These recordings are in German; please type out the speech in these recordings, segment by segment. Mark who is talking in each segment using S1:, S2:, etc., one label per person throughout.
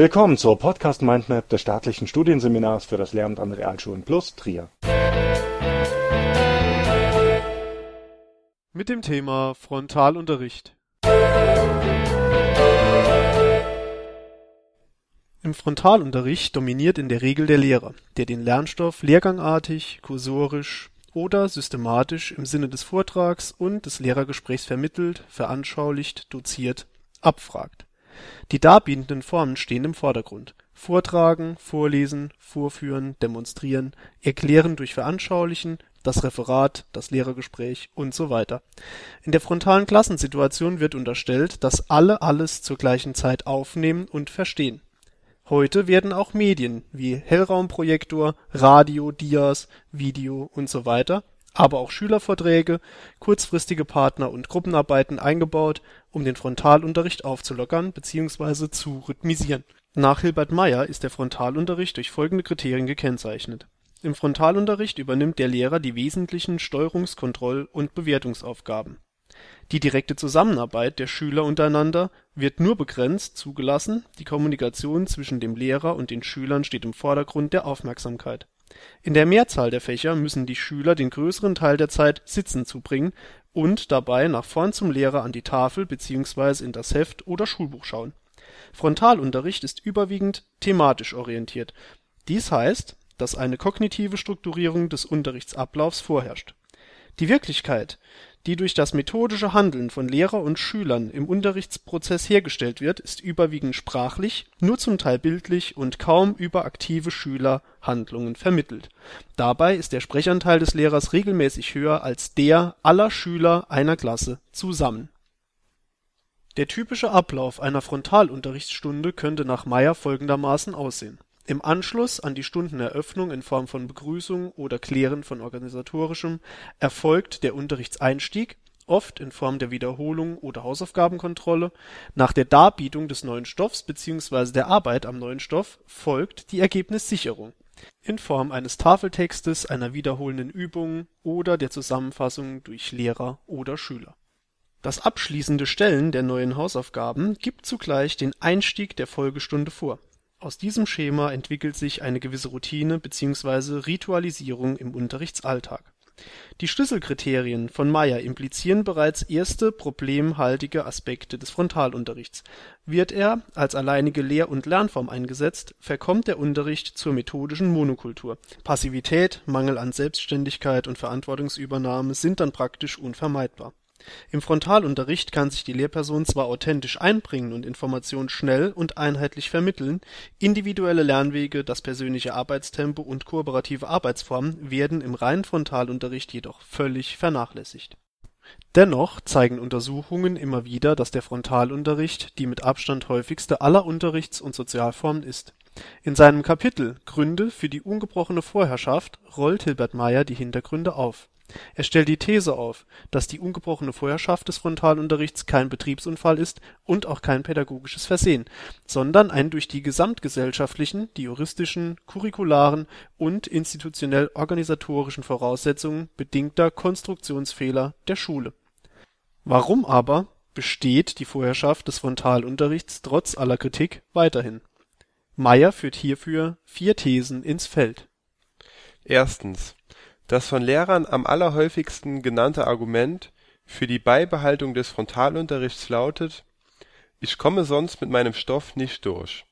S1: Willkommen zur Podcast Mindmap des staatlichen Studienseminars für das Lehramt an Realschulen Plus Trier.
S2: Mit dem Thema Frontalunterricht. Im Frontalunterricht dominiert in der Regel der Lehrer, der den Lernstoff lehrgangartig, kursorisch oder systematisch im Sinne des Vortrags und des Lehrergesprächs vermittelt, veranschaulicht, doziert, abfragt. Die darbietenden Formen stehen im Vordergrund: Vortragen, Vorlesen, Vorführen, Demonstrieren, Erklären durch Veranschaulichen, das Referat, das Lehrergespräch usw. In der frontalen Klassensituation wird unterstellt, dass alle alles zur gleichen Zeit aufnehmen und verstehen Heute werden auch Medien wie Hellraumprojektor, Radio, Dias, Video usw., aber auch Schülervorträge, kurzfristige Partner und Gruppenarbeiten eingebaut, um den Frontalunterricht aufzulockern bzw. zu rhythmisieren. Nach Hilbert Meyer ist der Frontalunterricht durch folgende Kriterien gekennzeichnet: Im Frontalunterricht übernimmt der Lehrer die wesentlichen Steuerungs Kontroll und Bewertungsaufgaben die direkte Zusammenarbeit der Schüler untereinander wird nur begrenzt zugelassen, die Kommunikation zwischen dem Lehrer und den Schülern steht im Vordergrund der Aufmerksamkeit. In der Mehrzahl der Fächer müssen die Schüler den größeren Teil der Zeit sitzend zubringen und dabei nach vorn zum Lehrer an die Tafel bzw. in das Heft oder Schulbuch schauen. Frontalunterricht ist überwiegend thematisch orientiert. Dies heißt, dass eine kognitive Strukturierung des Unterrichtsablaufs vorherrscht. Die Wirklichkeit die durch das methodische Handeln von Lehrer und Schülern im Unterrichtsprozess hergestellt wird, ist überwiegend sprachlich, nur zum Teil bildlich und kaum über aktive Schülerhandlungen vermittelt. Dabei ist der Sprechanteil des Lehrers regelmäßig höher als der aller Schüler einer Klasse zusammen. Der typische Ablauf einer Frontalunterrichtsstunde könnte nach Meyer folgendermaßen aussehen im Anschluss an die Stundeneröffnung in Form von Begrüßung oder Klären von Organisatorischem erfolgt der Unterrichtseinstieg (oft in Form der Wiederholung oder Hausaufgabenkontrolle). Nach der Darbietung des neuen Stoffs bzw. der Arbeit am neuen Stoff folgt die Ergebnissicherung (in Form eines Tafeltextes, einer wiederholenden Übung oder der Zusammenfassung durch Lehrer oder Schüler). Das abschließende Stellen der neuen Hausaufgaben gibt zugleich den Einstieg der Folgestunde vor aus diesem Schema entwickelt sich eine gewisse Routine bzw. Ritualisierung im Unterrichtsalltag. Die Schlüsselkriterien von Meyer implizieren bereits erste problemhaltige Aspekte des Frontalunterrichts. Wird er als alleinige Lehr und Lernform eingesetzt, verkommt der Unterricht zur methodischen Monokultur. Passivität, Mangel an Selbstständigkeit und Verantwortungsübernahme sind dann praktisch unvermeidbar im Frontalunterricht kann sich die Lehrperson zwar authentisch einbringen und Informationen schnell und einheitlich vermitteln, individuelle Lernwege, das persönliche Arbeitstempo und kooperative Arbeitsformen werden im reinen Frontalunterricht jedoch völlig vernachlässigt. Dennoch zeigen Untersuchungen immer wieder, dass der Frontalunterricht die mit Abstand häufigste aller Unterrichts und Sozialformen ist. In seinem Kapitel Gründe für die ungebrochene Vorherrschaft rollt Hilbert Meyer die Hintergründe auf er stellt die These auf, dass die ungebrochene Vorherrschaft des Frontalunterrichts kein Betriebsunfall ist und auch kein pädagogisches Versehen, sondern ein durch die gesamtgesellschaftlichen, die juristischen, curricularen und institutionell-organisatorischen Voraussetzungen bedingter Konstruktionsfehler der Schule. Warum aber besteht die Vorherrschaft des Frontalunterrichts trotz aller Kritik weiterhin? Meyer führt hierfür vier Thesen ins Feld.
S3: Erstens das von Lehrern am allerhäufigsten genannte Argument für die Beibehaltung des Frontalunterrichts lautet: „ Ich komme sonst mit meinem Stoff nicht durch.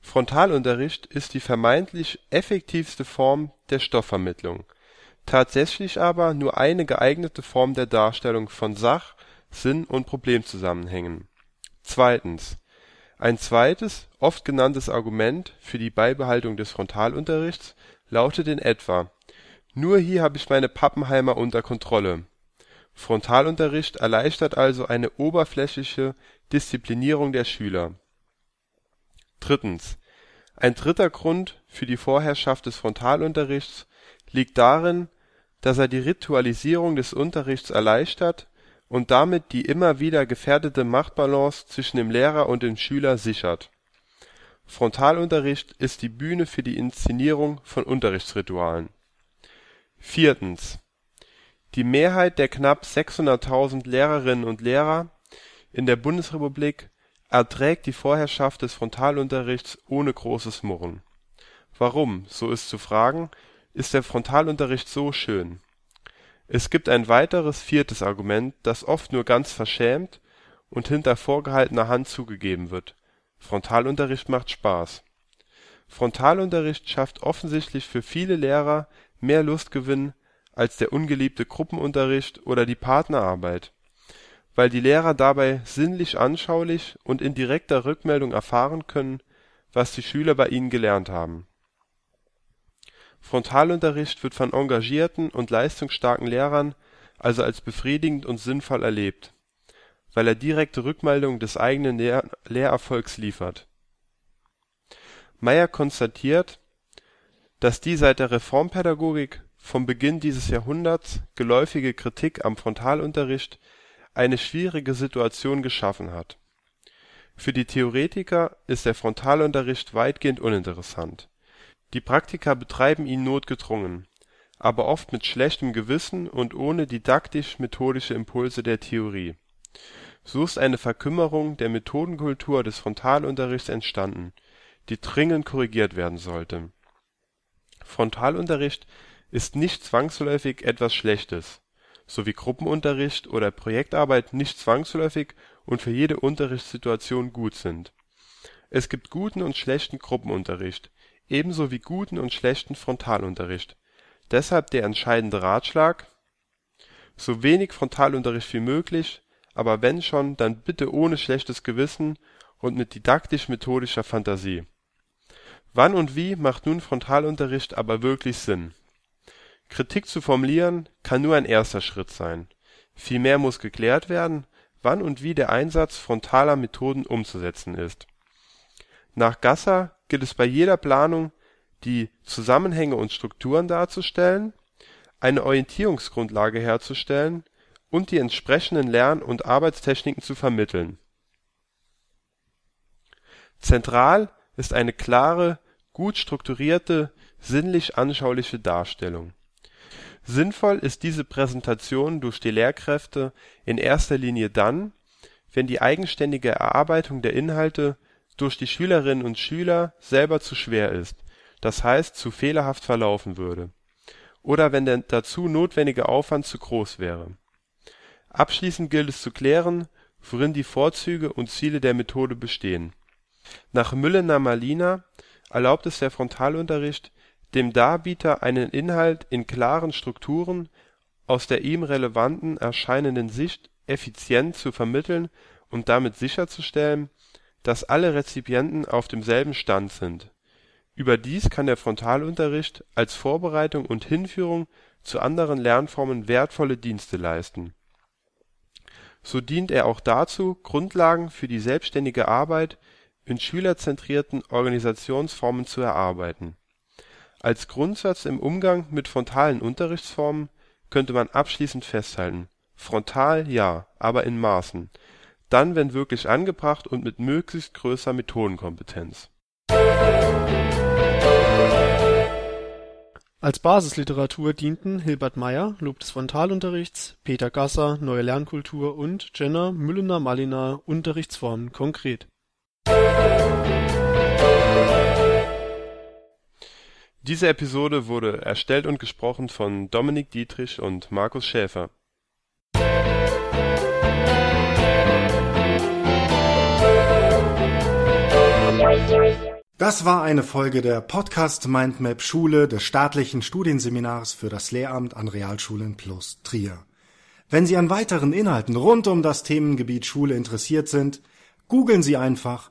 S3: “Frontalunterricht ist die vermeintlich effektivste Form der Stoffvermittlung, tatsächlich aber nur eine geeignete Form der Darstellung von Sach Sinn und Problemzusammenhängen. Zweitens. Ein zweites, oft genanntes Argument für die Beibehaltung des Frontalunterrichts lautet in etwa nur hier habe ich meine Pappenheimer unter Kontrolle. Frontalunterricht erleichtert also eine oberflächliche Disziplinierung der Schüler. Drittens. Ein dritter Grund für die Vorherrschaft des Frontalunterrichts liegt darin, dass er die Ritualisierung des Unterrichts erleichtert und damit die immer wieder gefährdete Machtbalance zwischen dem Lehrer und dem Schüler sichert. Frontalunterricht ist die Bühne für die Inszenierung von Unterrichtsritualen Viertens. Die Mehrheit der knapp 600.000 Lehrerinnen und Lehrer in der Bundesrepublik erträgt die Vorherrschaft des Frontalunterrichts ohne großes Murren. Warum, so ist zu fragen, ist der Frontalunterricht so schön? Es gibt ein weiteres, viertes Argument, das oft nur ganz verschämt und hinter vorgehaltener Hand zugegeben wird: Frontalunterricht macht Spaß. Frontalunterricht schafft offensichtlich für viele Lehrer mehr Lustgewinn als der ungeliebte Gruppenunterricht oder die Partnerarbeit, weil die Lehrer dabei sinnlich anschaulich und in direkter Rückmeldung erfahren können, was die Schüler bei ihnen gelernt haben. Frontalunterricht wird von engagierten und leistungsstarken Lehrern also als befriedigend und sinnvoll erlebt, weil er direkte Rückmeldungen des eigenen Lehrerfolgs liefert. Meyer konstatiert, dass die seit der Reformpädagogik vom Beginn dieses Jahrhunderts geläufige Kritik am Frontalunterricht eine schwierige Situation geschaffen hat. Für die Theoretiker ist der Frontalunterricht weitgehend uninteressant. Die Praktiker betreiben ihn notgedrungen, aber oft mit schlechtem Gewissen und ohne didaktisch-methodische Impulse der Theorie. So ist eine Verkümmerung der Methodenkultur des Frontalunterrichts entstanden, die dringend korrigiert werden sollte. Frontalunterricht ist nicht zwangsläufig etwas Schlechtes, so wie Gruppenunterricht oder Projektarbeit nicht zwangsläufig und für jede Unterrichtssituation gut sind. Es gibt guten und schlechten Gruppenunterricht, ebenso wie guten und schlechten Frontalunterricht. Deshalb der entscheidende Ratschlag: So wenig Frontalunterricht wie möglich, aber wenn schon, dann bitte ohne schlechtes Gewissen und mit didaktisch-methodischer Fantasie. Wann und wie macht nun Frontalunterricht aber wirklich Sinn? Kritik zu formulieren kann nur ein erster Schritt sein. Vielmehr muss geklärt werden, wann und wie der Einsatz frontaler Methoden umzusetzen ist. Nach Gasser gilt es bei jeder Planung, die Zusammenhänge und Strukturen darzustellen, eine Orientierungsgrundlage herzustellen und die entsprechenden Lern und Arbeitstechniken zu vermitteln. Zentral ist eine klare, gut strukturierte, sinnlich anschauliche Darstellung. Sinnvoll ist diese Präsentation durch die Lehrkräfte in erster Linie dann, wenn die eigenständige Erarbeitung der Inhalte durch die Schülerinnen und Schüler selber zu schwer ist, das heißt zu fehlerhaft verlaufen würde, oder wenn der dazu notwendige Aufwand zu groß wäre. Abschließend gilt es zu klären, worin die Vorzüge und Ziele der Methode bestehen. Nach Müllener-Malina erlaubt es der Frontalunterricht, dem Darbieter einen Inhalt in klaren Strukturen aus der ihm relevanten erscheinenden Sicht effizient zu vermitteln und damit sicherzustellen dass alle Rezipienten auf demselben Stand sind. Überdies kann der Frontalunterricht als Vorbereitung und Hinführung zu anderen Lernformen wertvolle Dienste leisten. So dient er auch dazu, Grundlagen für die selbstständige Arbeit in schülerzentrierten Organisationsformen zu erarbeiten. Als Grundsatz im Umgang mit frontalen Unterrichtsformen könnte man abschließend festhalten: Frontal ja, aber in Maßen dann wenn wirklich angebracht und mit möglichst größer Methodenkompetenz.
S2: Als Basisliteratur dienten Hilbert Meyer Lob des Frontalunterrichts, Peter Gasser Neue Lernkultur und Jenner Müllener-Malliner Unterrichtsformen konkret.
S3: Diese Episode wurde erstellt und gesprochen von Dominik Dietrich und Markus Schäfer
S1: Das war eine Folge der Podcast Mindmap Schule des staatlichen Studienseminars für das Lehramt an Realschulen plus Trier. Wenn Sie an weiteren Inhalten rund um das Themengebiet Schule interessiert sind, googeln Sie einfach